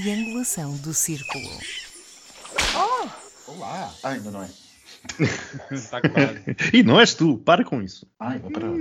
triangulação do círculo. Oh! Olá! Ah, ainda não é. Está quase. E não és tu, para com isso. Ai, vou parar.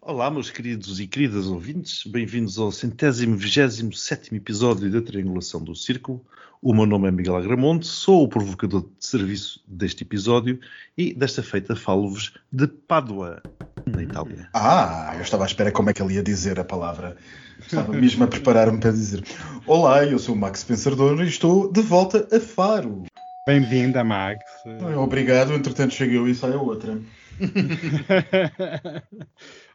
Olá, meus queridos e queridas ouvintes, bem-vindos ao centésimo vigésimo sétimo episódio da Triangulação do Círculo. O meu nome é Miguel Agramonte, sou o provocador de serviço deste episódio e desta feita falo-vos de Pádua, na Itália. Ah, eu estava à espera como é que ele ia dizer a palavra. Estava mesmo a preparar-me para dizer: Olá, eu sou o Max Pensador e estou de volta a Faro. Bem-vinda, Max. Obrigado, entretanto cheguei eu e sai a outra.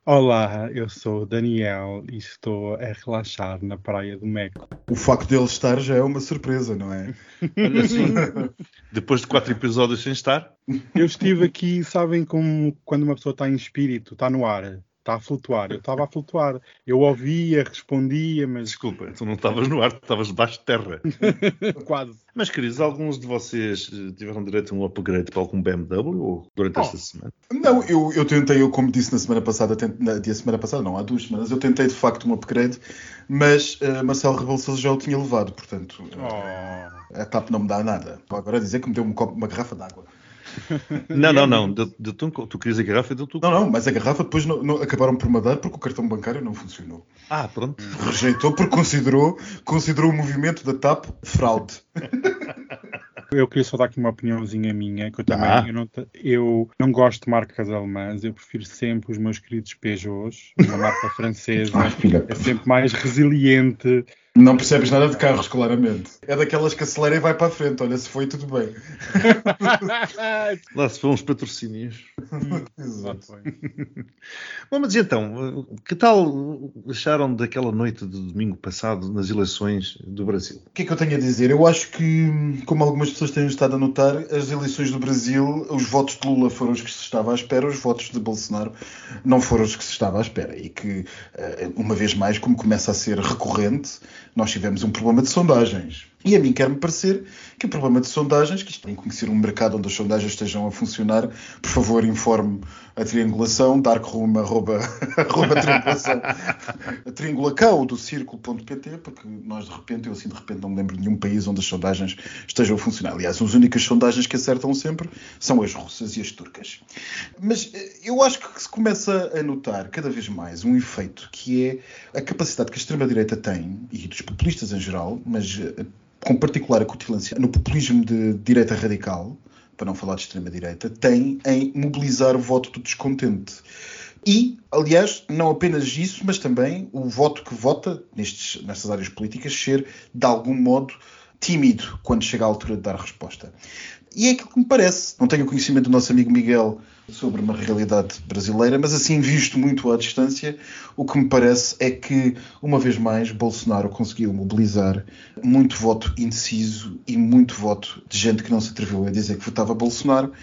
Olá, eu sou o Daniel e estou a relaxar na praia do Meco. O facto dele estar já é uma surpresa, não é? Olha assim, depois de quatro episódios sem estar, Eu estive aqui, sabem como quando uma pessoa está em espírito, está no ar, está a flutuar. Eu estava a flutuar. Eu ouvia, respondia, mas desculpa, tu não estavas no ar, tu estavas debaixo de terra. quase. Mas, queridos, alguns de vocês eh, tiveram direito a um upgrade para algum BMW durante Oh. esta semana? Não, eu, eu tentei, eu como disse na semana passada, tent- na dia semana passada, não, há duas semanas, eu tentei de facto um upgrade, mas eh, Marcelo Rebelo já o tinha levado, portanto Oh. a TAP não me dá nada. Vou agora dizer que me deu um copo, uma garrafa de água. Não, não, não. De, de, tu, tu querias a garrafa e deu tu. Não, não, mas a garrafa depois não, não- acabaram por me dar porque o cartão bancário não funcionou. Ah, pronto. Rejeitou porque considerou, considerou o movimento da TAP fraude. Eu queria só dar aqui uma opiniãozinha minha, que eu também Ah. eu, não, eu não gosto de marcas alemãs, eu prefiro sempre os meus queridos Peugeots, uma marca francesa, Ah, é sempre mais resiliente. Não percebes nada de carros, claramente. É daquelas que acelera e vai para a frente. Olha, se foi, tudo bem. Lá se foram os patrocínios. Exato. Bom, mas então, que tal acharam daquela noite de domingo passado nas eleições do Brasil? O que é que eu tenho a dizer? Eu acho que, como algumas pessoas têm estado a notar, as eleições do Brasil, os votos de Lula foram os que se estava à espera, os votos de Bolsonaro não foram os que se estava à espera. E que, eh, uma vez mais, como começa a ser recorrente, nós tivemos um problema de sondagens. E a mim quer-me parecer que o problema de sondagens, que isto tem que conhecer um mercado onde as sondagens estejam a funcionar, por favor informe a triangulação, darkroom, arroba, arroba triangulação, a triangulacau do círculo.pt, porque nós de repente, eu assim de repente não me lembro de nenhum país onde as sondagens estejam a funcionar. Aliás, as únicas sondagens que acertam sempre são as russas e as turcas. Mas eh, eu acho que se começa a notar cada vez mais um efeito que é a capacidade que a extrema-direita tem, e dos populistas em geral, mas eh, com particular acutilância no populismo de direita radical, para não falar de extrema-direita, tem em mobilizar o voto do descontente. E, aliás, não apenas isso, mas também o voto que vota nestes, nestas áreas políticas ser, de algum modo, tímido quando chega à altura de dar resposta. E é aquilo que me parece. Não tenho conhecimento do nosso amigo Miguel sobre uma realidade brasileira, mas assim, visto muito à distância, o que me parece é que, uma vez mais, Bolsonaro conseguiu mobilizar muito voto indeciso e muito voto de gente que não se atreveu a dizer que votava Bolsonaro.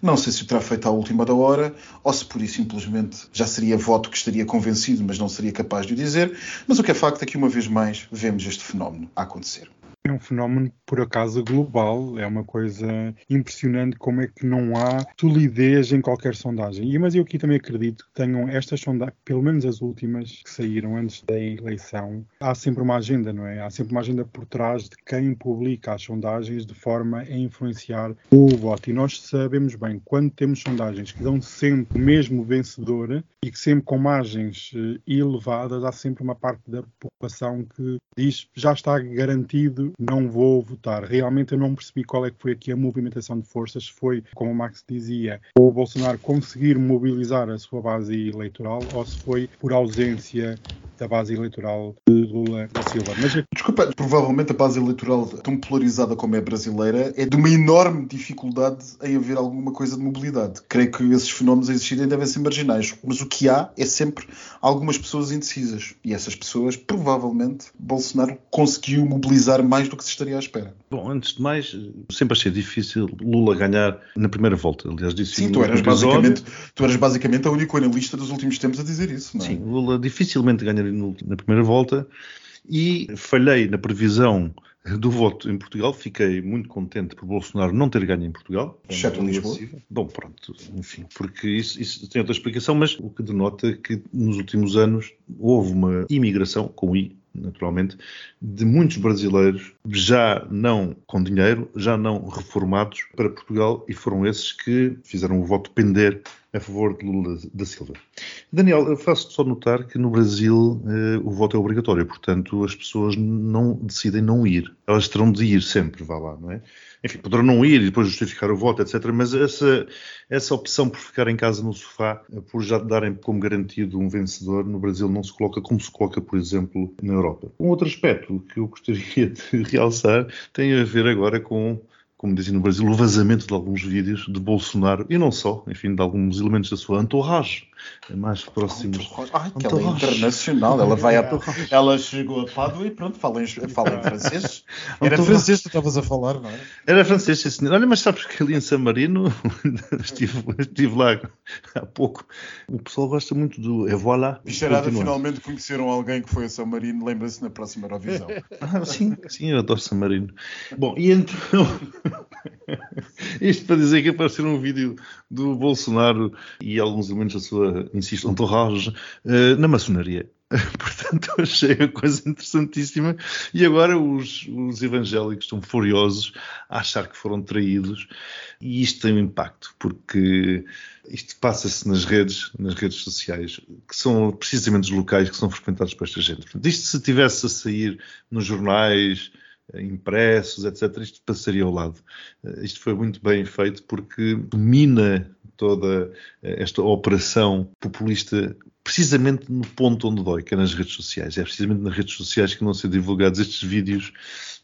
Não sei se o terá feito à última da hora, ou se por isso simplesmente já seria voto que estaria convencido, mas não seria capaz de o dizer. Mas o que é facto é que, uma vez mais, vemos este fenómeno a acontecer. É um fenómeno, por acaso, global. É uma coisa impressionante como é que não há solidez em qualquer sondagem. E, mas eu aqui também acredito que tenham estas sondagens, pelo menos as últimas que saíram antes da eleição, há sempre uma agenda, não é? Há sempre uma agenda por trás de quem publica as sondagens de forma a influenciar o voto. E nós sabemos bem, quando temos sondagens que dão sempre o mesmo vencedor e que sempre com margens eh, elevadas, há sempre uma parte da população que diz já está garantido, não vou votar. Realmente eu não percebi qual é que foi aqui a movimentação de forças. Foi, como o Max dizia, o Bolsonaro conseguir mobilizar a sua base eleitoral ou se foi por ausência da base eleitoral de Lula da Silva. Mas Desculpa, provavelmente a base eleitoral tão polarizada como é brasileira é de uma enorme dificuldade em haver alguma coisa de mobilidade. Creio que esses fenómenos a existirem devem ser marginais, mas o que há é sempre algumas pessoas indecisas. E essas pessoas, provavelmente, Bolsonaro conseguiu mobilizar mais do que se estaria à espera. Bom, antes de mais, sempre achei difícil Lula ganhar na primeira volta. Aliás, disse Sim, tu eras, basicamente, tu eras basicamente a única analista dos últimos tempos a dizer isso, não é? Sim, Lula dificilmente ganharia na primeira volta e falhei na previsão do voto em Portugal. Fiquei muito contente por Bolsonaro não ter ganho em Portugal. Exceto em Lisboa. Bom, pronto, enfim, porque isso, isso tem outra explicação, mas o que denota que nos últimos anos houve uma imigração, com I, naturalmente, de muitos brasileiros já não com dinheiro, já não reformados para Portugal e foram esses que fizeram o voto pender a favor de Lula da Silva. Daniel, eu faço só notar que no Brasil eh, o voto é obrigatório, portanto as pessoas não decidem não ir. Elas terão de ir sempre, vá lá, não é? Enfim, poderão não ir e depois justificar o voto, etc. Mas essa, essa opção por ficar em casa no sofá, por já darem como garantido um vencedor, no Brasil não se coloca como se coloca, por exemplo, na Europa. Um outro aspecto que eu gostaria de realçar tem a ver agora com como dizem no Brasil, o vazamento de alguns vídeos de Bolsonaro e não só, enfim, de alguns elementos da sua entourage mais próximos. Ai, que ela é internacional, ela vai a, ela chegou a Pádua e pronto, fala em, fala em francês. Era francês que tu estavas a falar, não é? Era francês, sim, senhor. Olha, mas sabes que ali em San Marino, estive, estive lá há pouco, o pessoal gosta muito do E voilà. Bicharada, finalmente conheceram alguém que foi a San Marino, lembra-se na próxima Eurovisão. ah, sim, sim, eu adoro San Marino. Bom, e então. Isto para dizer que apareceu um vídeo do Bolsonaro e alguns elementos da sua, insisto, entourage uh, na maçonaria. Portanto, achei a coisa interessantíssima. E agora os, os, evangélicos estão furiosos a achar que foram traídos. E isto tem um impacto, porque isto passa-se nas redes, nas redes sociais, que são precisamente os locais que são frequentados por esta gente. Portanto, isto se tivesse a sair nos jornais, impressos, etc., isto passaria ao lado. Eh, isto foi muito bem feito porque domina toda eh, esta operação populista precisamente no ponto onde dói, que é nas redes sociais. É precisamente nas redes sociais que não ser divulgados estes vídeos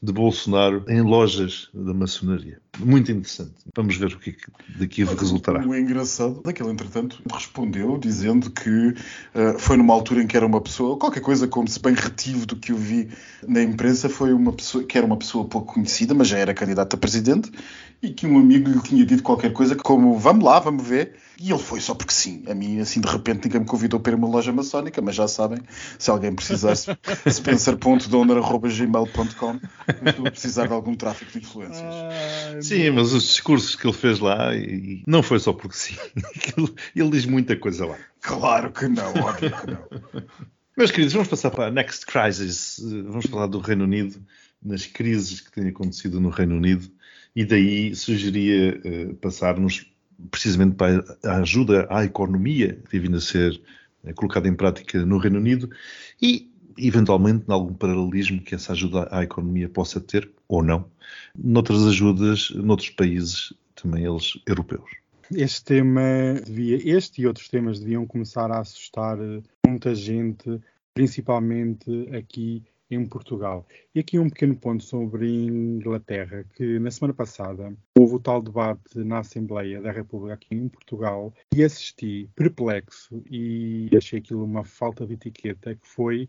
de Bolsonaro em lojas da maçonaria. Muito interessante. Vamos ver o que, é daqui resultará. O engraçado é que ele, entretanto, respondeu dizendo que uh, foi numa altura em que era uma pessoa, qualquer coisa como se bem retivo do que eu vi na imprensa, foi uma pessoa que era uma pessoa pouco conhecida, mas já era candidata a presidente, e que um amigo lhe tinha dito qualquer coisa como vamos lá, vamos ver. E ele foi só porque sim. A mim, assim, de repente, ninguém me convidou para ir uma loja maçónica, mas já sabem, se alguém precisar, spencer.donor.gmail.com estou a precisar de algum tráfico de influências. Ah, sim, mas os discursos que ele fez lá, e não foi só porque sim. Ele, ele diz muita coisa lá. Claro que não, óbvio que não. Meus queridos, vamos passar para a Next Crisis. Vamos falar do Reino Unido, nas crises que têm acontecido no Reino Unido, e daí sugeria uh, passarmos precisamente para a ajuda à economia que tem vindo a ser uh, colocada em prática no Reino Unido e eventualmente, em algum paralelismo que essa ajuda à economia possa ter, ou não, noutras ajudas, noutros países, também eles europeus. Este tema devia, este e outros temas deviam começar a assustar muita gente, principalmente aqui em Portugal. E aqui um pequeno ponto sobre Inglaterra, que na semana passada houve o tal debate na Assembleia da República aqui em Portugal e assisti perplexo e achei aquilo uma falta de etiqueta, que foi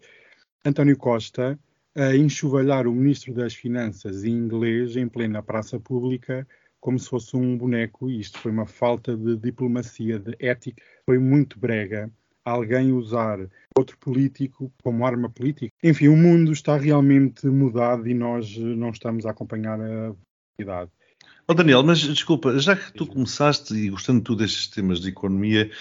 António Costa a enxovalhar o Ministro das Finanças inglês em plena praça pública como se fosse um boneco. Isto foi uma falta de diplomacia, de ética. Foi muito brega alguém usar outro político como arma política. Enfim, o mundo está realmente mudado e nós não estamos a acompanhar a velocidade. Oh Daniel, mas desculpa, já que tu começaste e gostando tu destes temas de economia,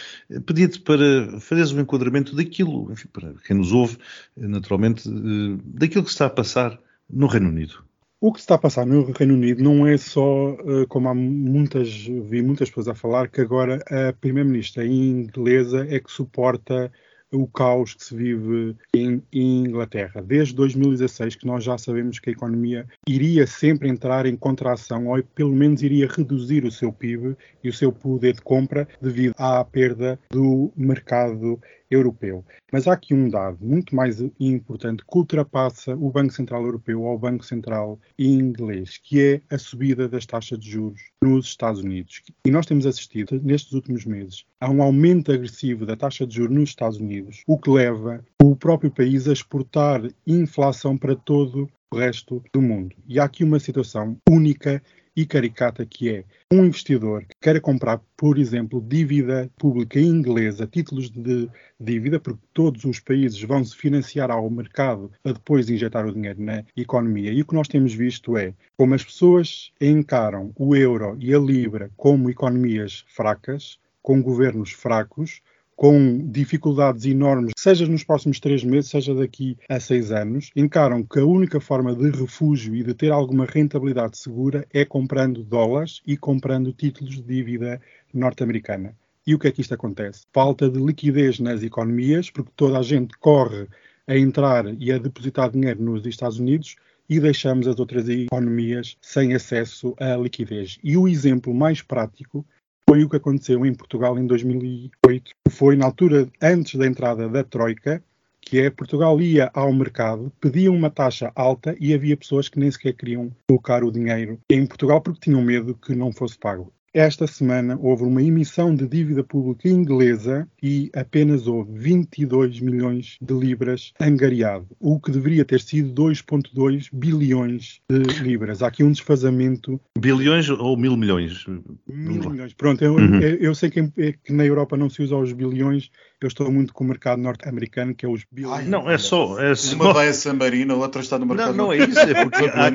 pedia-te para fazeres um enquadramento daquilo, enfim, para quem nos ouve, naturalmente, eh, daquilo que está a passar no Reino Unido. O que está a passar no Reino Unido não é só, eh, como há muitas, vi muitas pessoas a falar, que agora a primeira-ministra inglesa é que suporta o caos que se vive em, em, Inglaterra. Desde 2016 que nós já sabemos que a economia iria sempre entrar em contração ou pelo menos iria reduzir o seu PIB e o seu poder de compra devido à perda do mercado europeu. Mas há aqui um dado muito mais importante que ultrapassa o Banco Central Europeu ou o Banco Central inglês, que é a subida das taxas de juros nos Estados Unidos. E nós temos assistido nestes últimos meses a um aumento agressivo da taxa de juros nos Estados Unidos, o que leva o próprio país a exportar inflação para todo o resto do mundo. E há aqui uma situação única e caricata que é um investidor que queira comprar, por exemplo, dívida pública inglesa, títulos de dívida, porque todos os países vão se financiar ao mercado para depois injetar o dinheiro na economia. E o que nós temos visto é como as pessoas encaram o euro e a libra como economias fracas, com governos fracos, com dificuldades enormes, seja nos próximos três meses, seja daqui a seis anos, encaram que a única forma de refúgio e de ter alguma rentabilidade segura é comprando dólares e comprando títulos de dívida norte-americana. E o que é que isto acontece? Falta de liquidez nas economias, porque toda a gente corre a entrar e a depositar dinheiro nos Estados Unidos e deixamos as outras economias sem acesso à liquidez. E o exemplo mais prático foi o que aconteceu em Portugal em 2008, que foi na altura antes da entrada da Troika, que é Portugal ia ao mercado, pedia uma taxa alta e havia pessoas que nem sequer queriam colocar o dinheiro em Portugal porque tinham medo que não fosse pago. Esta semana houve uma emissão de dívida pública inglesa e apenas houve 22 milhões de libras angariado, o que deveria ter sido 2,2 bilhões de libras. Há aqui um desfazamento. Bilhões ou mil milhões? Mil milhões. Pronto, eu, uhum. eu sei que, que, na Europa não se usa os bilhões, eu estou muito com o mercado norte-americano, que é os bilhões. não, é só, é só. Uma vai a San Marino, a outra está no mercado Não, não é isso, é porque há, há,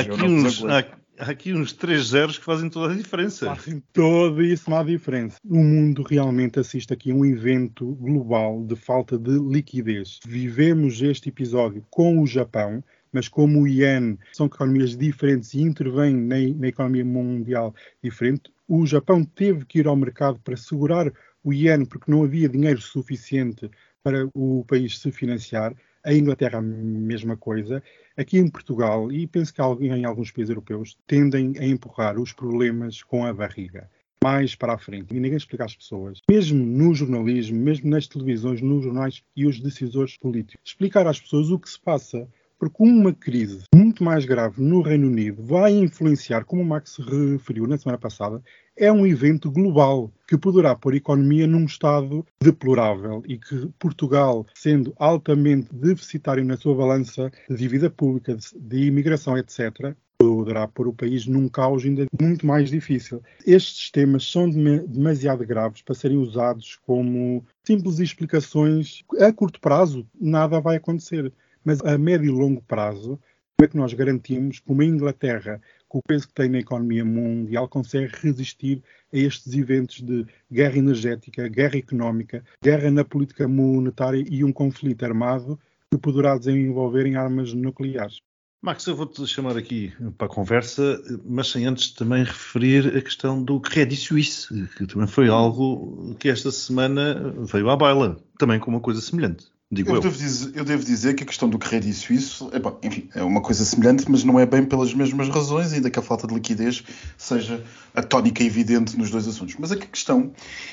aqui uns, há, há aqui uns três zeros que fazem toda a diferença. Fazem toda a diferença. O mundo realmente assiste aqui a um evento global de falta de liquidez. Vivemos este episódio com o Japão, mas como o Yen são economias diferentes e intervêm na, na economia mundial diferente, o Japão teve que ir ao mercado para segurar o Yen porque não havia dinheiro suficiente para o país se financiar. A Inglaterra, a mesma coisa. Aqui em Portugal, e penso que em alguns países europeus, tendem a empurrar os problemas com a barriga mais para a frente. E ninguém explica às pessoas, mesmo no jornalismo, mesmo nas televisões, nos jornais e os decisores políticos, explicar às pessoas o que se passa. Porque uma crise muito mais grave no Reino Unido vai influenciar, como o Max referiu na semana passada, é um evento global que poderá pôr a economia num estado deplorável e que Portugal, sendo altamente deficitário na sua balança de dívida pública, de imigração, etc., poderá pôr o país num caos ainda muito mais difícil. Estes temas são demasiado graves para serem usados como simples explicações. A curto prazo, nada vai acontecer, mas a médio e longo prazo, como é que nós garantimos que uma Inglaterra com o peso que tem na economia mundial, consegue resistir a estes eventos de guerra energética, guerra económica, guerra na política monetária e um conflito armado que poderá desenvolver em armas nucleares. Max, eu vou-te chamar aqui para a conversa, mas sem antes também referir a questão do Credit Suisse, que também foi algo que esta semana veio à baila, também com uma coisa semelhante. Digo eu, eu. Devo dizer, eu devo dizer que a questão do crédito suíço é, bom, enfim, é uma coisa semelhante, mas não é bem pelas mesmas razões, ainda que a falta de liquidez seja a tónica evidente nos dois assuntos. Mas a questão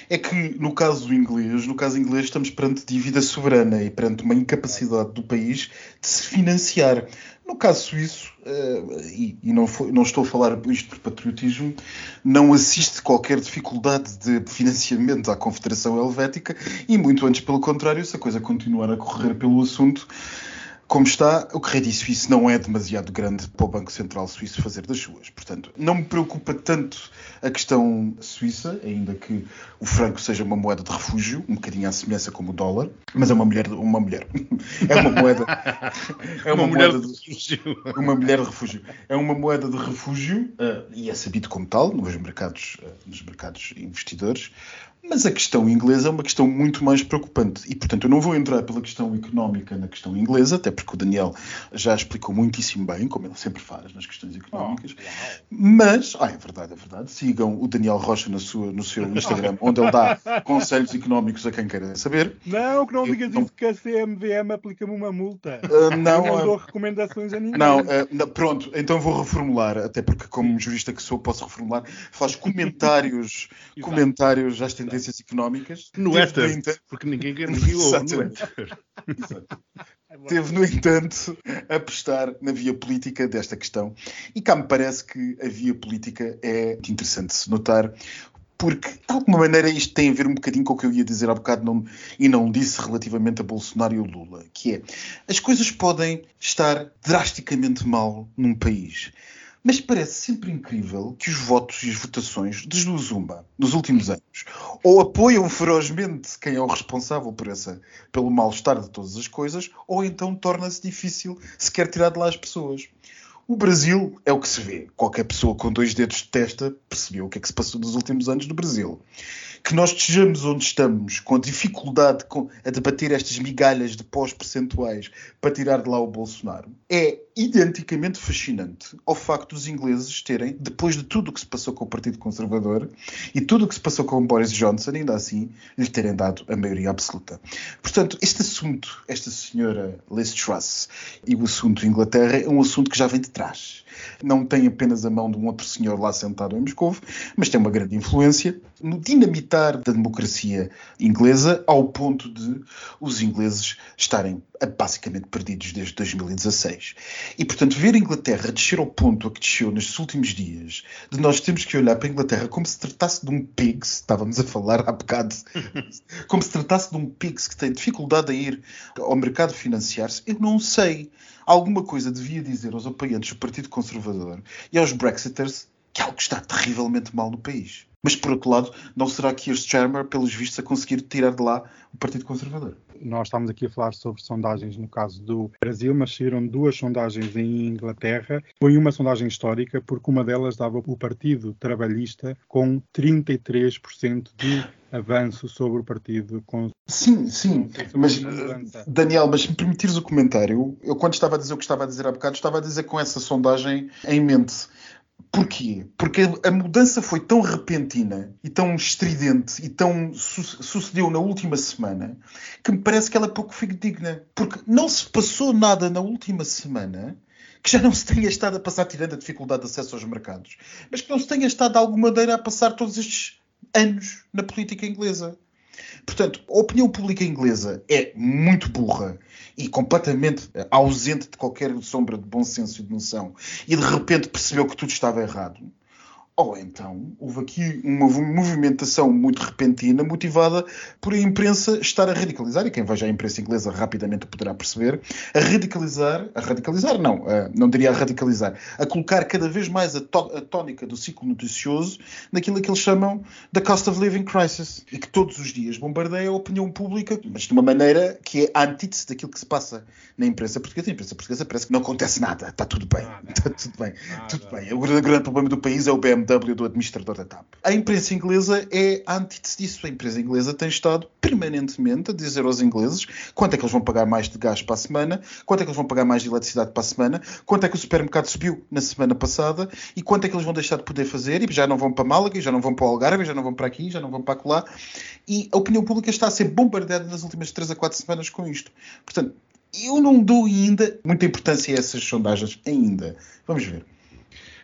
é que, no caso inglês, no caso inglês, estamos perante dívida soberana e perante uma incapacidade do país de se financiar. No caso suíço, uh, e, e não, foi, não, estou a falar isto por patriotismo, não assiste qualquer dificuldade de financiamento à Confederação Helvética e muito antes pelo contrário, se a coisa continuar a correr pelo assunto, como está, o Credit Suisse não é demasiado grande para o Banco Central Suíço fazer das suas. Portanto, não me preocupa tanto a questão suíça, ainda que o franco seja uma moeda de refúgio, um bocadinho à semelhança como o dólar, mas é uma mulher, uma mulher. É uma moeda, é uma, uma moeda de refúgio. Uma mulher de refúgio. É uma moeda de refúgio uh, e é sabido como tal nos mercados, uh, nos mercados investidores. Mas a questão inglesa é uma questão muito mais preocupante. E, portanto, eu não vou entrar pela questão económica na questão inglesa, até porque o Daniel já explicou muitíssimo bem, como ele sempre faz nas questões económicas. Oh, mas, ah, é verdade, é verdade. Sigam o Daniel Rocha no seu, no seu Instagram, onde ele dá conselhos económicos a quem queira saber. Não, que não digas isso, que a CMVM aplica-me uma multa. Uh, não, eu não dou recomendações a ninguém. Não, uh, pronto, então vou reformular, até porque, como jurista que sou, posso reformular. Faz comentários, comentários já estendidos tendências económicas. No éter, entanto... porque ninguém, ninguém ouve no éter. Teve, no entanto, a apostar na via política desta questão. E cá me parece que a via política é interessante se notar, porque, de alguma maneira, isto tem a ver um bocadinho com o que eu ia dizer há bocado não, e não disse relativamente a Bolsonaro e o Lula, que é, as coisas podem estar drasticamente mal num país, mas parece sempre incrível que os votos e as votações desde Zumba nos últimos anos ou apoiam ferozmente quem é o responsável por essa, pelo mal-estar de todas as coisas, ou então torna-se difícil sequer tirar de lá as pessoas. O Brasil é o que se vê. Qualquer pessoa com dois dedos de testa percebeu o que é que se passou nos últimos anos no Brasil que nós estejamos onde estamos, com dificuldade com, a debater estas migalhas de pós-percentuais para tirar de lá o Bolsonaro, é identicamente fascinante ao facto dos ingleses terem, depois de tudo o que se passou com o Partido Conservador e tudo o que se passou com Boris Johnson, ainda assim, lhe terem dado a maioria absoluta. Portanto, este assunto, esta senhora Liz Truss e o assunto Inglaterra é um assunto que já vem de trás não tem apenas a mão de um outro senhor lá sentado em Moscou, mas tem uma grande influência no dinamitar da democracia inglesa, ao ponto de os ingleses estarem basicamente perdidos desde 2016. E, portanto, ver a Inglaterra descer ao ponto a que desceu nestes últimos dias, de nós temos que olhar para a Inglaterra como se tratasse de um pigs, estávamos a falar há bocado, como se tratasse de um pigs que tem dificuldade a ir ao mercado financiar-se, eu não sei alguma coisa devia dizer aos apoiantes do Partido Conservador e aos Brexiters que algo está terrivelmente mal no país. Mas, por outro lado, não será que este Starmer, pelos vistos, a conseguir tirar de lá o Partido Conservador? Nós estamos aqui a falar sobre sondagens no caso do Brasil, mas saíram duas sondagens em Inglaterra. Foi uma sondagem histórica, porque uma delas dava o Partido Trabalhista com 33% de avanço sobre o Partido Conservador. Sim, sim, mas Daniel, mas se me permitires o comentário, eu quando estava a dizer o que estava a dizer há bocado, estava a dizer com essa sondagem em mente. Porquê? Porque a mudança foi tão repentina e tão estridente e tão su sucedeu na última semana que me parece que ela é pouco digna. Porque não se passou nada na última semana que já não se tenha estado a passar, tirando a dificuldade de acesso aos mercados, mas que não se tenha estado de alguma maneira a passar todos estes anos na política inglesa. Portanto, a opinião pública inglesa é muito burra e completamente ausente de qualquer sombra de bom senso e de noção, e de repente percebeu que tudo estava errado. Ou então houve aqui uma movimentação muito repentina, motivada por a imprensa estar a radicalizar, e quem veja a imprensa inglesa rapidamente poderá perceber, a radicalizar, a radicalizar não, a, não diria a radicalizar, a colocar cada vez mais a, a tónica do ciclo noticioso naquilo que eles chamam da cost of living crisis, e que todos os dias bombardeia a opinião pública, mas de uma maneira que é antítese daquilo que se passa na imprensa portuguesa. A imprensa portuguesa parece que não acontece nada, está tudo bem, está tudo bem, nada. tudo bem. O grande, problema do país é o BMW BMW do administrador da TAP. A imprensa inglesa é a antítese disso. A imprensa inglesa tem estado permanentemente a dizer aos ingleses quanto é que eles vão pagar mais de gás para a semana, quanto é que eles vão pagar mais de eletricidade para a semana, quanto é que o supermercado subiu na semana passada e quanto é que eles vão deixar de poder fazer e já não vão para Málaga, já não vão para o Algarve, já não vão para aqui, já não vão para lá. E a opinião pública está a ser bombardeada nas últimas 3 a 4 semanas com isto. Portanto, eu não dou ainda muita importância a essas sondagens, ainda. Vamos ver.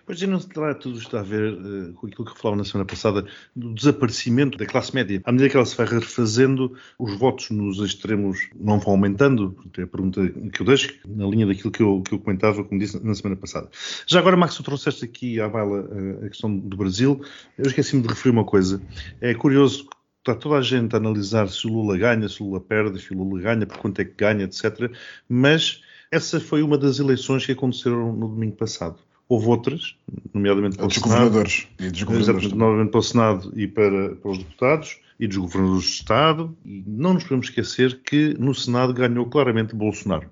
Pois não terá tudo está a ver uh, com aquilo que falava na semana passada, do desaparecimento da classe média. À medida que ela se vai refazendo, os votos nos extremos não vão aumentando. É a pergunta que eu deixo, na linha daquilo que eu, que eu comentava, como disse na semana passada. Já agora, Max, tu trouxeste aqui à baila uh, a questão do Brasil. Eu esqueci-me de referir uma coisa. É curioso está toda a gente a analisar se o Lula ganha, se o Lula perde, se o Lula ganha, por quanto é que ganha, etc. Mas essa foi uma das eleições que aconteceram no domingo passado. Houve outras, nomeadamente para o Senado. governadores e dos governadores. Novamente para o Senado e para, para os deputados e dos governadores de Estado. E não nos podemos esquecer que no Senado ganhou claramente Bolsonaro.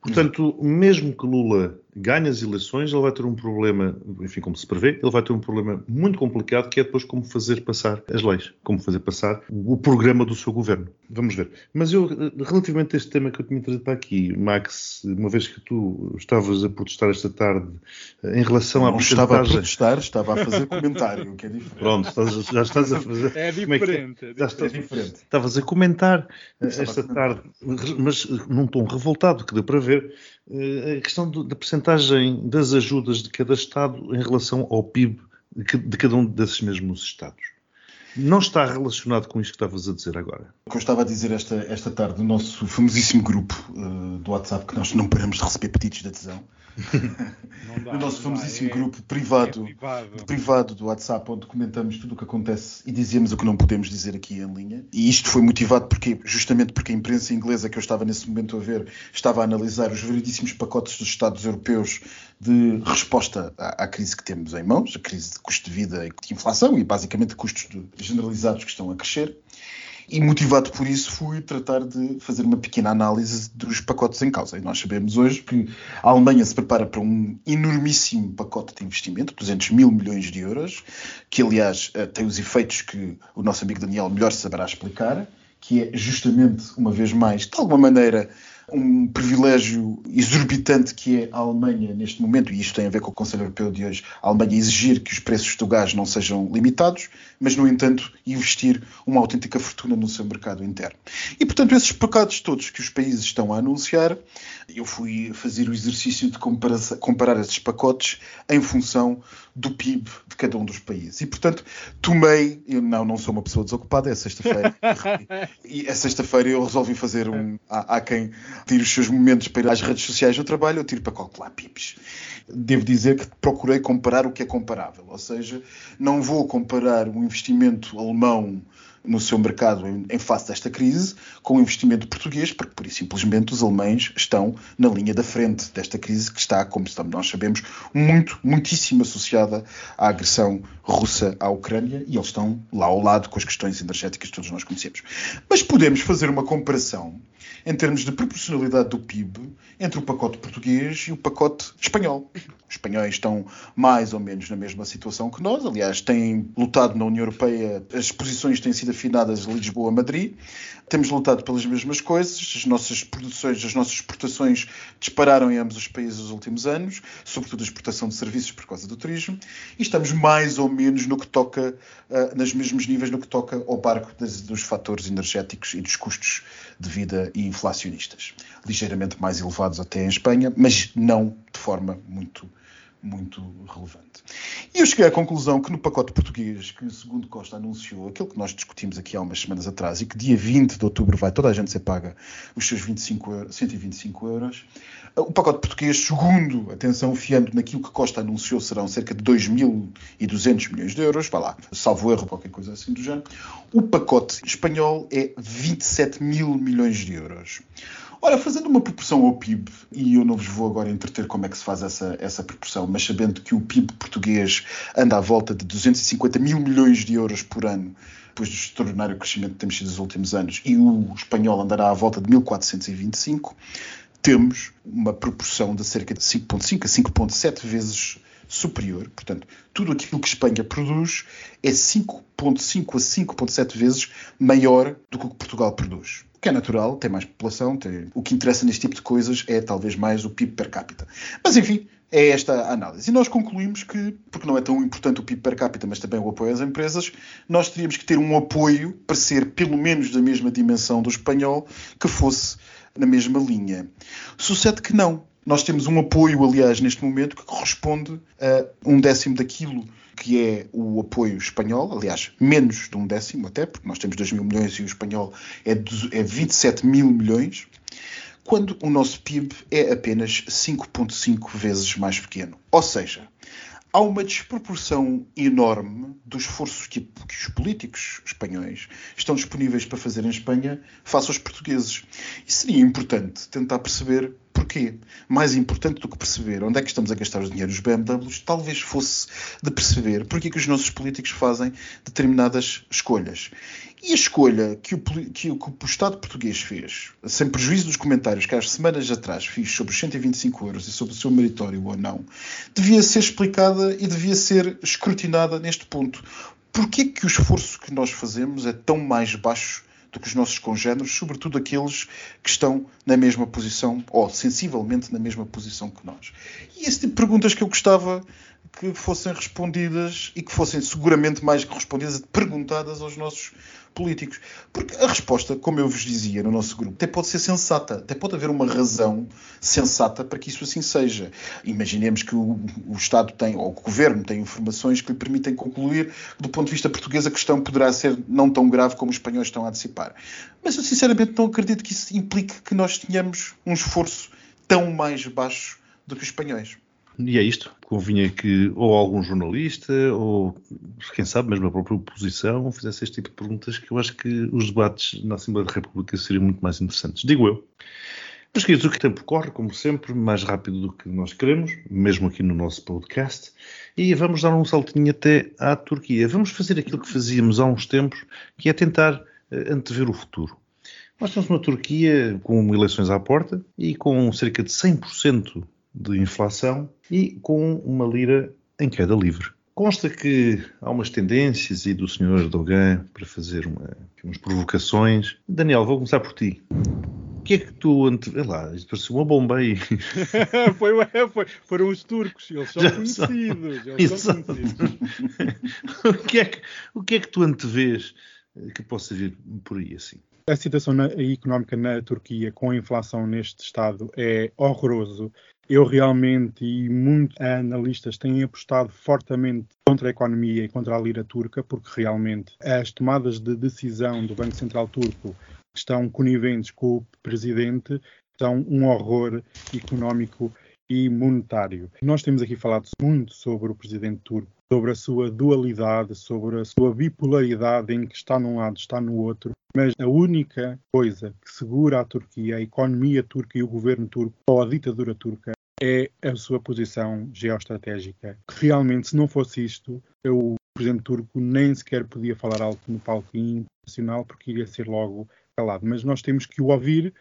Portanto, mesmo que Lula ganhe as eleições, ele vai ter um problema, enfim, como se prevê, ele vai ter um problema muito complicado que é depois como fazer passar as leis, como fazer passar o programa do seu governo. Vamos ver. Mas eu, relativamente a este tema que eu tinha trazido para aqui, Max, uma vez que tu estavas a protestar esta tarde em relação Não à estava a protestar, estava a fazer comentário, que é diferente. Pronto, estás, já estás a fazer... É, é diferente. É, já estás, é diferente. Estavas a comentar esta tarde, mas num tom revoltado, que deu para ver, eh, a questão da percentagem das ajudas de cada Estado em relação ao PIB de cada um desses mesmos Estados. Não está relacionado com isto que estavas a dizer agora. O que eu estava a dizer esta, esta tarde no nosso famosíssimo grupo uh, do WhatsApp, que nós não paramos de receber pedidos de adesão, dá, no nosso famosíssimo é, grupo privado, é privado. privado do WhatsApp, onde comentamos tudo o que acontece e dizemos o que não podemos dizer aqui em linha. E isto foi motivado porque, justamente porque a imprensa inglesa que eu estava nesse momento a ver estava a analisar os variedíssimos pacotes dos Estados europeus de resposta à, à, crise que temos em mãos, a crise de custo de vida e de inflação e basicamente custos de, generalizados que estão a crescer. E motivado por isso, fui tratar de fazer uma pequena análise dos pacotes em causa. E nós sabemos hoje que a Alemanha se prepara para um enormíssimo pacote de investimento, 200 mil milhões de euros, que aliás eh, tem os efeitos que o nosso amigo Daniel melhor saberá explicar, que é justamente, uma vez mais, de alguma maneira, um privilégio exorbitante que é a Alemanha neste momento, e isto tem a ver com o Conselho Europeu de hoje, a Alemanha exigir que os preços do gás não sejam limitados, mas, no entanto, investir uma autêntica fortuna no seu mercado interno. E, portanto, esses pecados todos que os países estão a anunciar, eu fui fazer o exercício de comparar esses pacotes em função do PIB de cada um dos países. E, portanto, tomei, eu não, não sou uma pessoa desocupada, é sexta-feira, e é sexta-feira eu resolvi fazer um, há, há quem tire os seus momentos para ir às redes sociais do trabalho, eu tiro para calcular PIBs. Devo dizer que procurei comparar o que é comparável, ou seja, não vou comparar um investimento alemão no seu mercado em, face desta crise com o investimento português, porque por isso simplesmente os alemães estão na linha da frente desta crise que está, como nós sabemos, muito, muitíssimo associada à agressão russa à Ucrânia e eles estão lá ao lado com as questões energéticas que todos nós conhecemos. Mas podemos fazer uma comparação em termos de proporcionalidade do PIB entre o pacote português e o pacote espanhol. Os espanhóis estão mais ou menos na mesma situação que nós, aliás, têm lutado na União Europeia, as posições têm sido afinadas de Lisboa a Madrid, temos lutado pelas mesmas coisas, as nossas produções, as nossas exportações dispararam em ambos os países nos últimos anos, sobretudo a exportação de serviços por causa do turismo, e estamos mais ou menos no que toca, uh, nos mesmos níveis no que toca ao barco das, dos fatores energéticos e dos custos de vida e inflacionistas. Ligeiramente mais elevados até em Espanha, mas não de forma muito muito relevante. E eu cheguei à conclusão que no pacote português, que segundo Costa anunciou, aquele que nós discutimos aqui há umas semanas atrás, e que dia 20 de outubro vai toda a gente ser paga os seus 25 euros, 125 euros, o pacote português, segundo, atenção, fiando naquilo que Costa anunciou, serão cerca de 2.200 milhões de euros, vá lá, salvo erro, qualquer coisa assim do género. O pacote espanhol é 27 mil milhões de euros. Ora, fazendo uma proporção ao PIB, e eu não vos vou agora entreter como é que se faz essa, essa proporção, mas sabendo que o PIB português anda à volta de 250 mil milhões de euros por ano, depois do extraordinário crescimento que temos tido nos últimos anos, e o espanhol andará à volta de 1425, temos uma proporção de cerca de 5,5 a 5,7 vezes superior. Portanto, tudo aquilo que Espanha produz é 5,5 a 5,7 vezes maior do que o que Portugal produz que é natural, tem mais população, tem... o que interessa neste tipo de coisas é talvez mais o PIB per capita. Mas enfim, é esta a análise. E nós concluímos que, porque não é tão importante o PIB per capita, mas também o apoio às empresas, nós teríamos que ter um apoio para ser pelo menos da mesma dimensão do espanhol, que fosse na mesma linha. Sucede que não. Nós temos um apoio, aliás, neste momento, que corresponde a um décimo daquilo que é o apoio espanhol, aliás, menos de um décimo até, porque nós temos 2 mil milhões e o espanhol é, é 27 mil milhões, quando o nosso PIB é apenas 5,5 vezes mais pequeno. Ou seja, há uma desproporção enorme do esforço que, que, os políticos espanhóis estão disponíveis para fazer em Espanha face aos portugueses. E seria importante tentar perceber porquê. Mais importante do que perceber onde é que estamos a gastar os dinheiros dos BMWs, talvez fosse de perceber porquê que os nossos políticos fazem determinadas escolhas. E a escolha que o, que, o, que o Estado português fez, sem prejuízo dos comentários que há semanas atrás fiz sobre os 125 euros e sobre o seu meritório ou não, devia ser explicada e devia ser escrutinada neste ponto. Porquê que o esforço que nós fazemos é tão mais baixo do que os nossos congêneres, sobretudo aqueles que estão na mesma posição ou sensivelmente na mesma posição que nós? E esse tipo de perguntas que eu gostava que fossem respondidas e que fossem seguramente mais que respondidas, perguntadas aos nossos políticos. Porque a resposta, como eu vos dizia no nosso grupo, até pode ser sensata, até pode haver uma razão sensata para que isso assim seja. Imaginemos que o, o Estado tem, ou o Governo tem informações que lhe permitem concluir que, do ponto de vista português, a questão poderá ser não tão grave como os espanhóis estão a antecipar. Mas eu sinceramente não acredito que isso implique que nós tenhamos um esforço tão mais baixo do que os espanhóis. E é isto. Convinha que ou algum jornalista, ou quem sabe, mesmo a própria oposição, fizesse este tipo de perguntas que eu acho que os debates na Assembleia da República seriam muito mais interessantes. Digo eu. Mas, queridos, o que tempo corre, como sempre, mais rápido do que nós queremos, mesmo aqui no nosso podcast, e vamos dar um saltinho até à Turquia. Vamos fazer aquilo que fazíamos há uns tempos, que é tentar uh, antever o futuro. Nós temos uma Turquia com eleições à porta e com cerca de 100% de inflação e com uma lira em queda livre. Consta que há umas tendências e do Sr. Erdogan para fazer uma, umas provocações. Daniel, vou começar por ti. O que é que tu ante... lá, isto pareceu uma bomba aí. foi, foi, foram os turcos, eles são Já conhecidos. Eles são conhecidos. o, que é que, o que é que tu antevês que possa vir por aí assim? A situação na, económica na Turquia com a inflação neste estado é horroroso. Eu realmente e muitos analistas têm apostado fortemente contra a economia e contra a lira turca, porque realmente as tomadas de decisão do Banco Central Turco estão coniventes com o presidente são um horror económico e monetário. Nós temos aqui falado muito sobre o presidente turco, sobre a sua dualidade, sobre a sua bipolaridade em que está num lado, está no outro, mas a única coisa que segura a Turquia, a economia turca e o governo turco, ou a ditadura turca, é a sua posição geoestratégica. Realmente, se não fosse isto, o presidente turco nem sequer podia falar alto no palco internacional, porque iria ser logo calado. Mas nós temos que o ouvir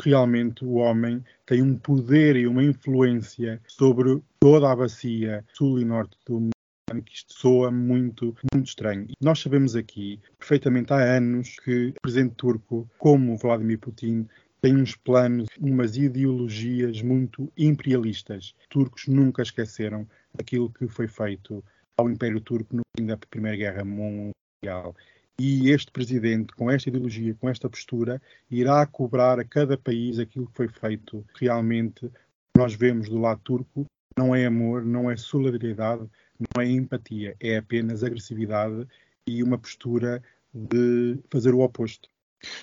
realmente o homem tem um poder e uma influência sobre toda a bacia sul e norte do mundo que isto soa muito, muito estranho. Nós sabemos aqui, perfeitamente há anos, que o presidente turco, como Vladimir Putin, tem uns planos, umas ideologias muito imperialistas. Os turcos nunca esqueceram aquilo que foi feito ao Império Turco no fim da Primeira Guerra Mundial. E este presidente, com esta ideologia, com esta postura, irá cobrar a cada país aquilo que foi feito. Realmente, nós vemos do lado turco, não é amor, não é solidariedade, não é empatia, é apenas agressividade e uma postura de fazer o oposto.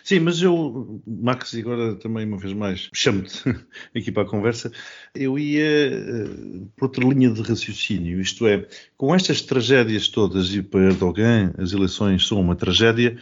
Sim, mas eu, Max, agora também uma vez mais, chamo-te aqui para a conversa, eu ia uh, por outra linha de raciocínio, isto é, com estas tragédias todas, e para Erdogan as eleições são uma tragédia,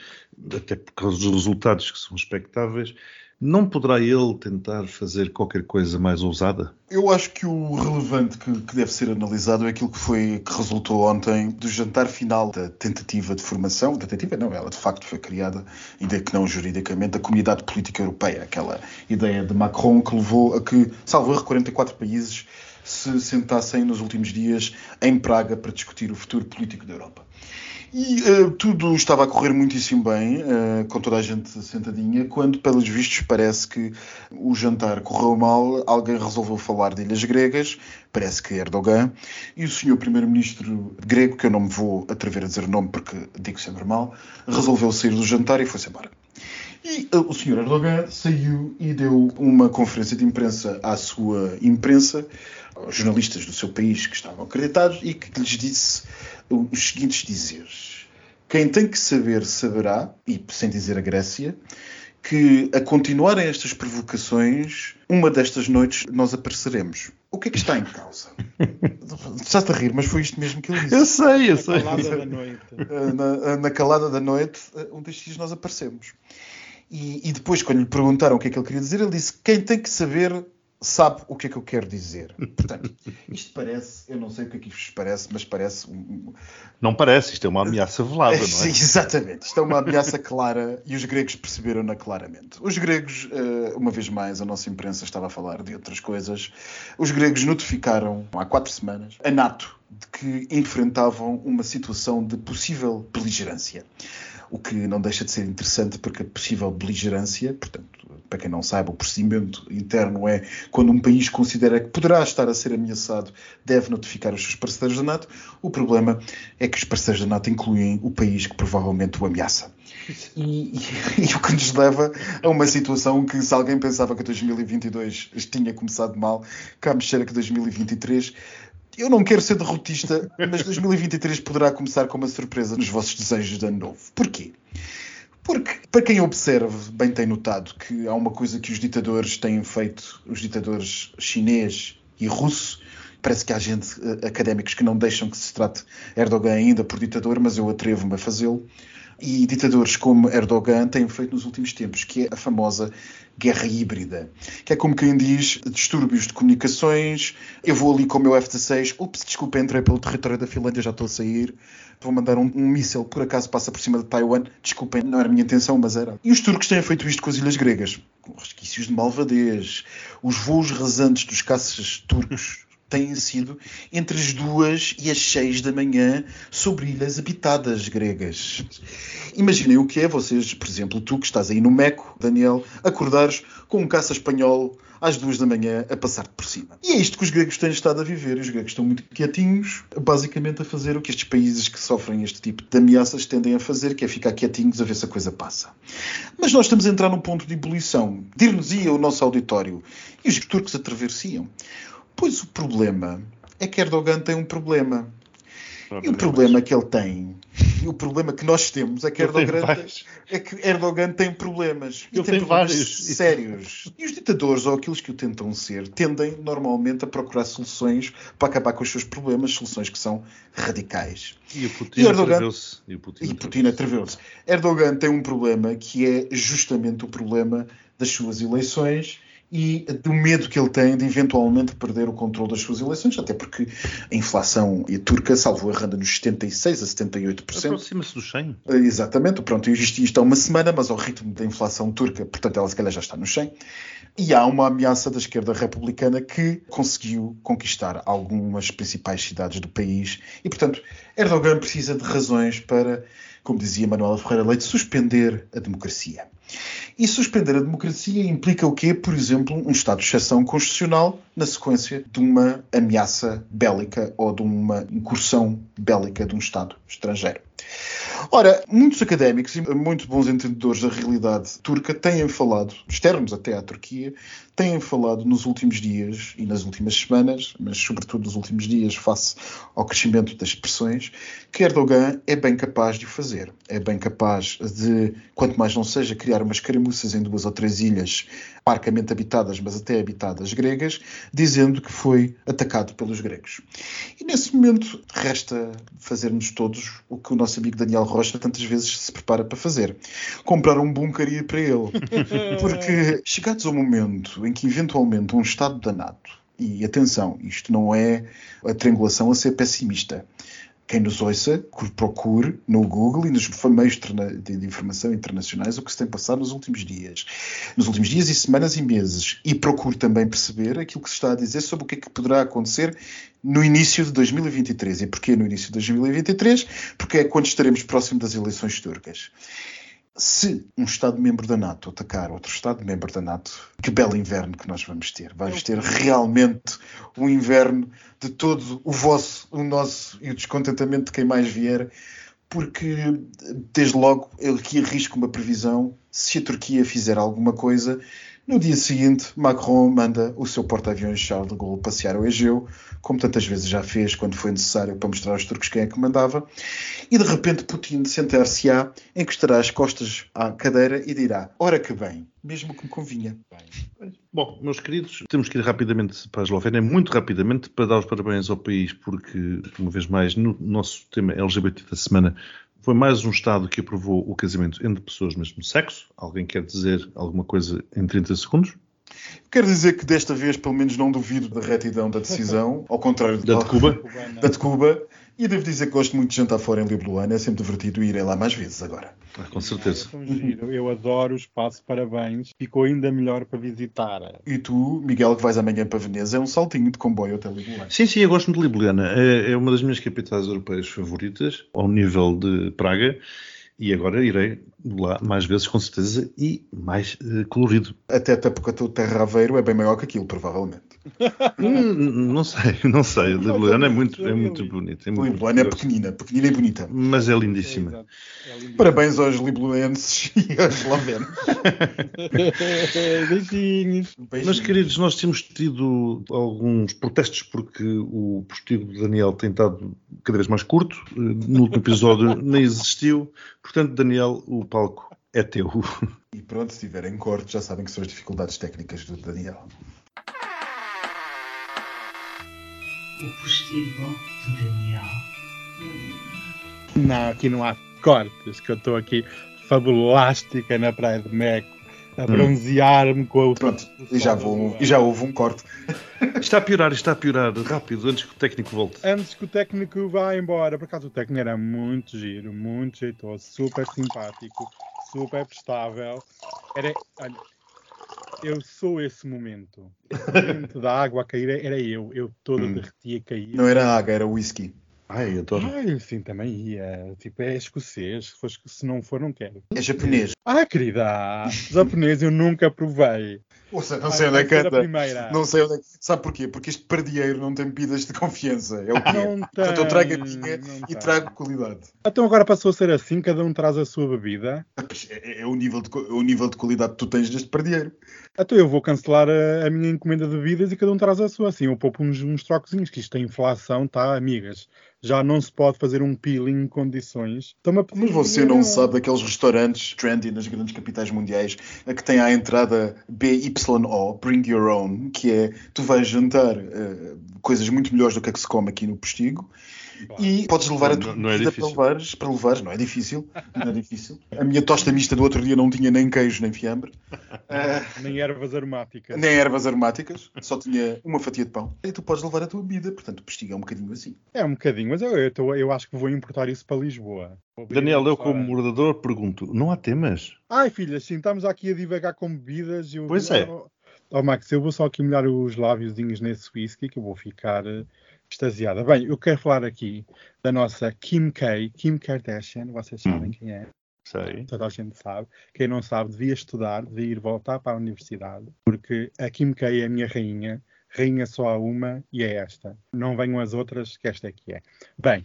até por causa dos resultados que são expectáveis, não poderá ele tentar fazer qualquer coisa mais ousada? Eu acho que o relevante que, que, deve ser analisado é aquilo que foi que resultou ontem do jantar final da tentativa de formação, tentativa não, ela de facto foi criada, ainda que não juridicamente, da Comunidade Política Europeia, aquela ideia de Macron que levou a que, salvo erro, 44 países se sentassem nos últimos dias em Praga para discutir o futuro político da Europa. E uh, tudo estava a correr muitíssimo bem, uh, com toda a gente sentadinha, quando, pelos vistos, parece que o jantar correu mal, alguém resolveu falar de ilhas gregas, parece que Erdogan, e o senhor primeiro-ministro grego, que eu não me vou atrever a dizer o nome porque digo sempre mal, resolveu sair do jantar e foi-se embora. E uh, o senhor Erdogan saiu e deu uma conferência de imprensa à sua imprensa, aos jornalistas do seu país que estavam acreditados, e que lhes disse os seguintes dizeres. Quem tem que saber, saberá, e sem dizer a Grécia, que a continuarem estas provocações, uma destas noites nós apareceremos. O que é que está em causa? Estás a rir, mas foi isto mesmo que ele disse. Eu sei, eu sei. Na calada da noite. Na, na calada da noite, um destes dias nós aparecemos. E, e, depois, quando lhe perguntaram o que é que ele queria dizer, ele disse: Quem tem que saber, sabe o que é que eu quero dizer. Portanto, isto parece, eu não sei o que é que isto parece, mas parece. Não parece, isto é uma ameaça velada, não é? Sim, exatamente. Isto é uma ameaça clara e os gregos perceberam-na claramente. Os gregos, eh, uma vez mais, a nossa imprensa estava a falar de outras coisas. Os gregos notificaram há quatro semanas a NATO de que enfrentavam uma situação de possível beligerância o que não deixa de ser interessante porque a possível beligerância, portanto, para quem não saiba, o procedimento interno é quando um país considera que poderá estar a ser ameaçado, deve notificar os seus parceiros da NATO. O problema é que os parceiros da NATO incluem o país que provavelmente o ameaça. E, e, e, o que nos leva a uma situação que, se alguém pensava que 2022 tinha começado mal, cá me cheira que 2023 eu não quero ser derrotista, mas 2023 poderá começar com uma surpresa nos vossos desejos de ano novo. Porquê? Porque, para quem observa, bem tem notado que há uma coisa que os ditadores têm feito, os ditadores chinês e russo, parece que há gente, eh, académicos, que não deixam que se trate Erdogan ainda por ditador, mas eu atrevo-me a fazê-lo. E ditadores como Erdogan têm feito nos últimos tempos, que é a famosa guerra híbrida, que é como quem diz distúrbios de comunicações, eu vou ali com o meu F-16, ups, desculpa, entrei pelo território da Finlândia, já estou a sair, vou mandar um, um míssil, por acaso passa por cima de Taiwan, desculpem, não era a minha intenção, mas era. E os turcos têm feito isto com as ilhas gregas, com resquícios de malvadez, os voos rasantes dos caças turcos têm sido entre as duas e as seis da manhã sobre ilhas habitadas gregas. Imaginem o que é vocês, por exemplo, tu que estás aí no Meco, Daniel, acordares com um caça espanhol às duas da manhã a passar-te por cima. E é isto que os gregos têm estado a viver. Os gregos estão muito quietinhos, basicamente a fazer o que estes países que sofrem este tipo de ameaças tendem a fazer, que é ficar quietinhos a ver se a coisa passa. Mas nós estamos a entrar num ponto de ebulição. Dir-nos-ia o nosso auditório. E os turcos atravessiam. Pois o problema é que Erdogan tem um problema. E o problema que ele tem, o problema que nós temos é que, Erdogan tem, é que Erdogan tem problemas. Ele e tem, tem vários. problemas sérios. E os ditadores, ou aqueles que o tentam ser, tendem normalmente a procurar soluções para acabar com os seus problemas, soluções que são radicais. E o Putin Erdogan- atreveu-se. E o Putin Putin atreveu-se. Erdogan tem um problema que é justamente o problema das suas eleições e do medo que ele tem de eventualmente perder o controle das suas eleições, até porque a inflação e a turca salvo a anda nos 76 a 78%. Aproxima-se dos 100. Exatamente, pronto, isto, isto há uma semana, mas ao ritmo da inflação turca, portanto ela se calhar já está no 100. E há uma ameaça da esquerda republicana que conseguiu conquistar algumas principais cidades do país e, portanto, Erdogan precisa de razões para, como dizia Manuela Ferreira Leite, suspender a democracia. E suspender a democracia implica o quê? Por exemplo, um estado de exceção constitucional na sequência de uma ameaça bélica ou de uma incursão bélica de um Estado estrangeiro. Ora, muitos académicos e muito bons entendedores da realidade turca têm falado, externos até à Turquia, têm falado nos últimos dias e nas últimas semanas, mas sobretudo nos últimos dias, face ao crescimento das pressões, que Erdogan é bem capaz de o fazer. É bem capaz de, quanto mais não seja, criar umas caramuças em duas ou três ilhas parcamente habitadas, mas até habitadas gregas, dizendo que foi atacado pelos gregos. E nesse momento resta fazermos todos o que o nosso amigo Daniel Rocha tantas vezes se prepara para fazer: comprar um bunker ir para ele. Porque chegados ao momento em que eventualmente um Estado danado, e atenção, isto não é a triangulação a ser pessimista. Quem nos ouça, procure no Google e nos meios de informação internacionais o que se tem passado nos últimos dias. Nos últimos dias e semanas e meses. E procure também perceber aquilo que se está a dizer sobre o que é que poderá acontecer no início de 2023. E porquê no início de 2023? Porque é quando estaremos próximo das eleições turcas. Se um Estado-membro da NATO atacar outro Estado-membro da NATO, que belo inverno que nós vamos ter. Vamos ter realmente um inverno de todo o vosso, o nosso e o descontentamento de quem mais vier, porque, desde logo, eu aqui arrisco uma previsão. Se a Turquia fizer alguma coisa, no dia seguinte, Macron manda o seu porta-aviões Charles de Gaulle passear o Egeu, como tantas vezes já fez quando foi necessário para mostrar aos turcos quem é que mandava. E de repente Putin sentar-se-á, encostará as costas à cadeira e dirá: Ora que bem, mesmo que me convinha. Bom, meus queridos, temos que ir rapidamente para a Eslovénia, muito rapidamente, para dar os parabéns ao país, porque, uma vez mais, no nosso tema LGBT da semana, foi mais um Estado que aprovou o casamento entre pessoas do mesmo sexo. Alguém quer dizer alguma coisa em 30 segundos? Quero dizer que desta vez, pelo menos, não duvido da retidão da decisão, ao contrário Da de Cuba? Da de Cuba. E devo dizer que gosto muito de jantar fora em Ljubljana, é sempre divertido ir lá mais vezes agora. Ah, com certeza. É. Eu adoro o espaço, parabéns. Ficou ainda melhor para visitar. E tu, Miguel, que vais amanhã para Veneza, é um saltinho de comboio até Ljubljana. Sim, sim, eu gosto muito de Ljubljana. É, uma das minhas capitais europeias favoritas, ao nível de Praga. E agora irei lá mais vezes, com certeza, e mais eh, colorido. Até até porque a tua terra Aveiro é bem maior que aquilo, provavelmente. Hum, não sei, não sei. Ljubljana é muito, é muito bonito. É muito Ljubljana é pequenina, pequenina e bonita. Mas é lindíssima. Exato. É lindo. Parabéns aos libluenses e aos eslovenos. Beijinhos. Mas, queridos, nós temos tido alguns protestos porque o postigo do Daniel tem estado cada vez mais curto. Eh, No último episódio nem existiu. Portanto, Daniel, o palco é teu. E pronto, se tiverem corte, já sabem que são as dificuldades técnicas do Daniel. O postigo do Daniel. Não, aqui não há cortes, que eu estou aqui fabulástica na praia de Meco, a bronzear-me com o. Pronto, e já, vou, e já houve um corte. Está a piorar, está a piorar. Rápido, antes que o técnico volte. Antes que o técnico vá embora, por acaso o técnico era muito giro, muito jeitoso, super simpático, super prestável. Era, olha, eu sou esse momento. Esse momento da água a cair era eu. Eu todo Hum. derreti a cair. Não era água, era whisky. Ai, adoro. Ai, sim, também ia. Tipo, é escocês. Se, não for, não quero. É japonês. Ah, querida, japonês eu nunca provei. Ouça, não Ai, sei onde vai é que anda. Não sei onde é que... Sabe porquê? Porque este pardieiro não tem bebidas de confiança. É o que é. Não Portanto, eu trago a tem, minha e tem. trago qualidade. Então agora passou a ser assim, cada um traz a sua bebida. É, é o, nível de, é o nível de qualidade que tu tens deste pardieiro. Então eu vou cancelar a, a minha encomenda de bebidas e cada um traz a sua. Assim, eu poupo uns, uns trocozinhos, que isto tem inflação, tá, amigas? Já não se pode fazer um peeling em condições. Pedir Mas você dinheiro. não sabe daqueles restaurantes trendy nas grandes capitais mundiais a que tem à entrada BYO, Bring Your Own, que é tu vais jantar eh, coisas muito melhores do que a que se come aqui no Postigo Claro. e podes levar a Não- tua não é bebida para difícil. levares, para levares, não é difícil, não é difícil. A minha tosta mista do outro dia não tinha nem queijo nem fiambre, eh, Nem ervas aromáticas. nem ervas aromáticas, só tinha uma fatia de pão. E tu podes levar a tua bebida, portanto o Postigo é um bocadinho assim. É um bocadinho, mas eu, eu, tô- eu acho que vou importar isso para Lisboa. Daniel, eu como moderador pergunto: não há temas? Ai, filha, sim, estamos aqui a divagar com bebidas. Eu, Pois é. Oh, oh, Max, eu vou só aqui molhar os lábiozinhos nesse whisky que eu vou ficar eh, extasiada. Bem, eu quero falar aqui da nossa Kim K, Kim Kardashian, vocês sabem Hum. quem é, Sei. toda a gente sabe. Quem não sabe, devia estudar, devia ir voltar para a universidade, porque a Kim K é a minha rainha. Rainha só há uma e é esta. Não venham as outras, que esta é que é. Bem,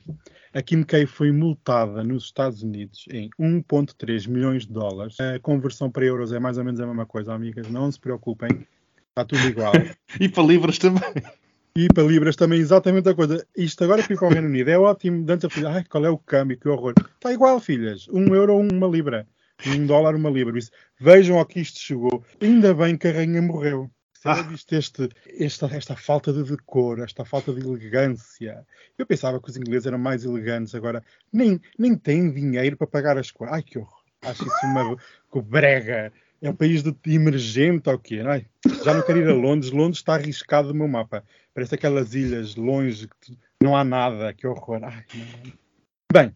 a Kim K foi multada nos Estados Unidos em 1,3 milhões de dólares. A conversão para euros é mais ou menos a mesma coisa, amigas. Não se preocupem, está tudo igual. E para livros também. E para Libras também exatamente a coisa. Isto agora para ir para o Reino Unido é ótimo. Antes eu falei, ai, qual é o câmbio, que horror. Está igual, filhas. Um euro, uma libra. Um dólar, uma libra. Isso, vejam ao que isto chegou. Ainda bem que a rainha morreu. Ah. viste este, esta, esta falta de decoro, esta falta de elegância. Eu pensava que os ingleses eram mais elegantes, agora nem, nem têm dinheiro para pagar as coisas. Ai, que horror. Acho isso uma brega. É um país de emergente ou quê? Ai, já não quero ir a Londres. Londres está arriscado no meu mapa. Parece aquelas ilhas longe que não há nada. Que horror. Ai. Bem,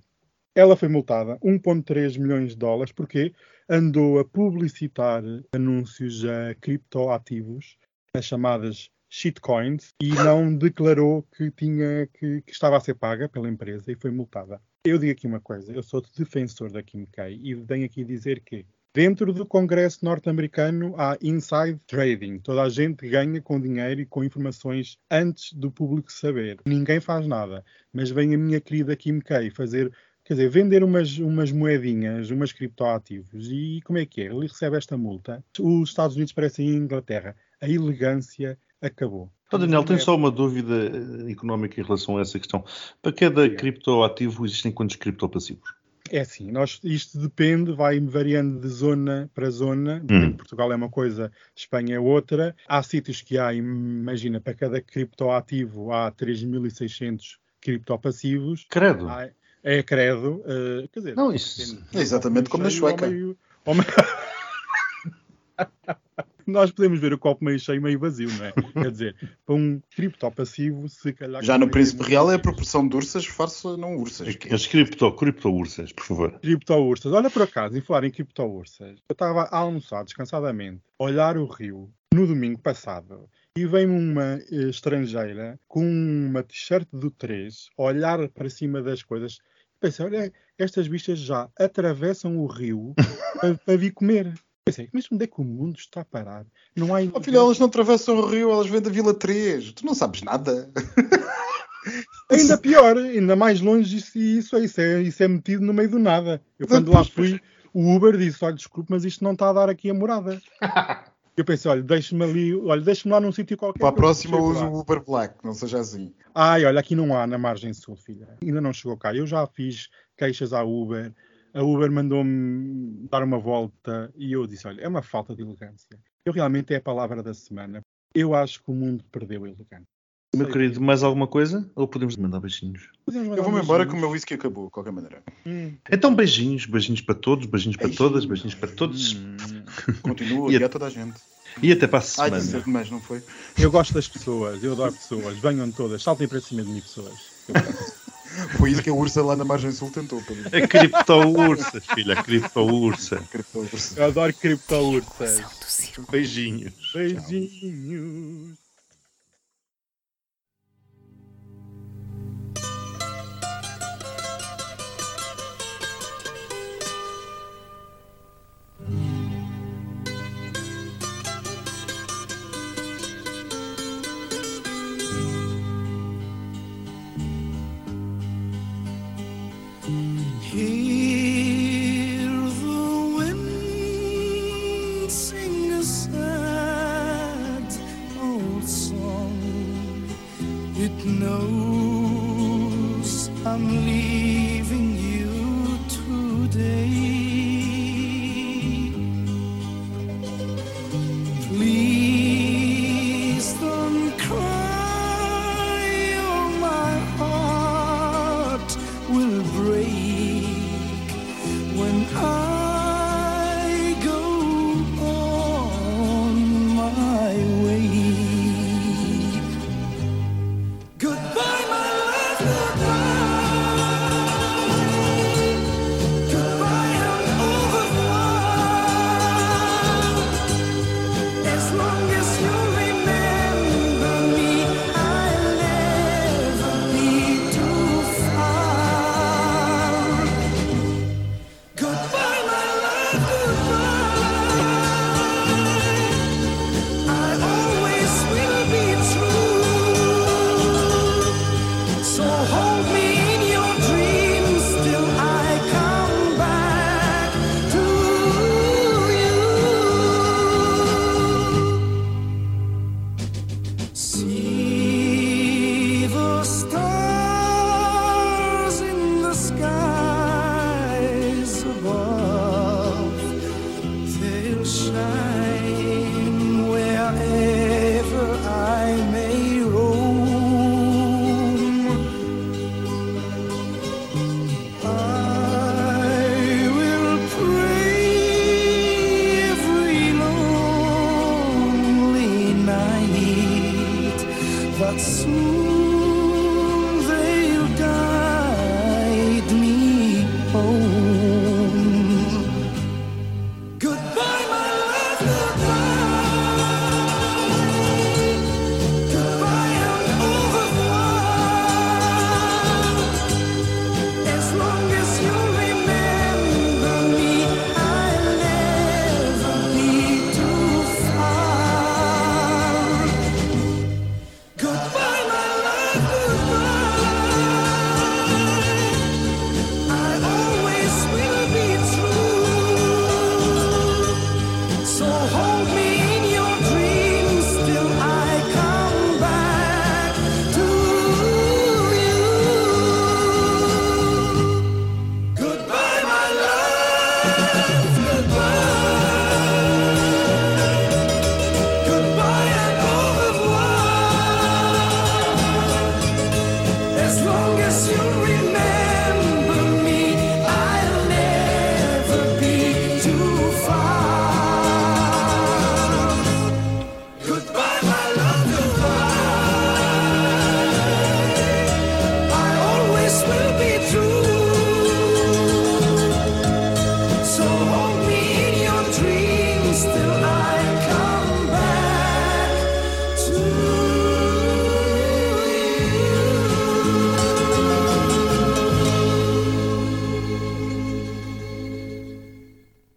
ela foi multada 1,3 milhões de dólares porque andou a publicitar anúncios a criptoativos, as chamadas shitcoins, e não declarou que, tinha, que, que estava a ser paga pela empresa e foi multada. Eu digo aqui uma coisa, eu sou defensor da Kim K e venho aqui dizer que dentro do Congresso norte-americano há inside trading. Toda a gente ganha com dinheiro e com informações antes do público saber. Ninguém faz nada. Mas vem a minha querida Kim K fazer Quer dizer, vender umas, umas moedinhas, umas criptoativos, e como é que é? Ele recebe esta multa. Os Estados Unidos parecem a Inglaterra. A elegância acabou. Então, Daniel, tenho só uma dúvida eh, económica em relação a essa questão. Para cada criptoativo existem quantos criptopassivos? É assim, nós, isto depende, vai variando de zona para zona. Hum. Portugal é uma coisa, Espanha é outra. Há sítios que há, imagina, para cada criptoativo há 3.600 criptopassivos. Credo. Há- é credo. eh, quer dizer, Não, isso-. É exatamente como na Sueca. meio- ou meio- Nós podemos ver o copo meio cheio, meio vazio, não é? Quer dizer, para um criptopassivo, se calhar. Já no Príncipe ter Real é a proporção de ursas farsa não ursas. As cripto, cripto-ursas, por favor. Cripto-ursas. Olha, por acaso, em falar em cripto-ursas, eu estava a almoçar descansadamente, a olhar o rio no domingo passado e veio uma eh, estrangeira com uma t-shirt do 3 a olhar para cima das coisas. Pensei, olha, estas bichas já atravessam o rio para, para vir comer. Pensei, mas onde é que o mundo está a parar? Não há. Oh, filho, elas não atravessam o rio, elas vêm da Vila 3. Tu não sabes nada. Ainda pior, ainda mais longe isso, isso, é, isso, é, isso é metido no meio do nada. Eu quando lá fui, o Uber disse, olha, desculpe, mas isto não está a dar aqui a morada. Eu pensei, olha, deixa-me ali, olha, deixa-me lá num sítio qualquer. Para a próxima uso o Uber Black, não seja assim. Ai, olha, aqui não há na margem sul, filha. Ainda não chegou cá. Eu já fiz queixas à Uber. A Uber mandou-me dar uma volta e eu disse, olha, é uma falta de elegância. Eu realmente é a palavra da semana. Eu acho que o mundo perdeu a elegância. Meu Sei. querido, mais alguma coisa? Ou podemos mandar beijinhos? Podemos mandar Eu vou-me embora que o beijinhos. meu whisky acabou, de qualquer maneira. Hum. Então, beijinhos, beijinhos para todos, beijinhos para Ei. todas, beijinhos para todos. Hum. Continua a- a toda a gente. E até para a Ai, semana. disse demais, não foi? Eu gosto das pessoas, eu adoro pessoas. Venham todas, saltem para cima de mim, pessoas. Foi isso que a Ursa lá na margem sul tentou. Pedro. A cripto-ursa, filha, a cripto-ursa. Ursa. Eu adoro círculo. Beijinhos. Beijinhos.